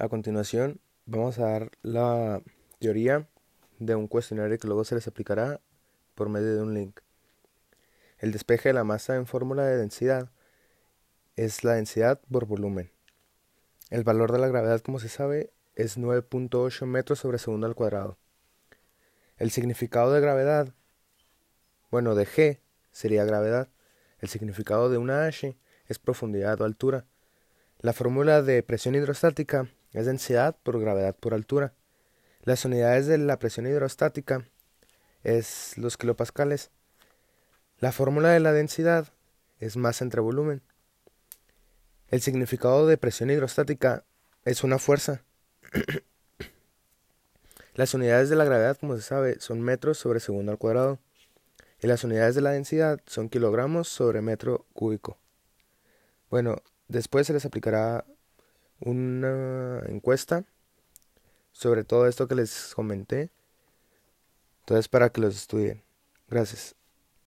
A continuación, vamos a dar la teoría de un cuestionario que luego se les aplicará por medio de un link. El despeje de la masa en fórmula de densidad es la densidad por volumen. El valor de la gravedad, como se sabe, es 9.8 metros sobre segundo al cuadrado. El significado de gravedad, bueno, de G sería gravedad. El significado de una H es profundidad o altura. La fórmula de presión hidrostática es densidad por gravedad por altura. Las unidades de la presión hidrostática es los kilopascales. La fórmula de la densidad es masa entre volumen. El significado de presión hidrostática es una fuerza. las unidades de la gravedad, como se sabe, son metros sobre segundo al cuadrado. Y las unidades de la densidad son kilogramos sobre metro cúbico. Bueno, después se les aplicará una encuesta sobre todo esto que les comenté. Entonces, para que los estudien. Gracias.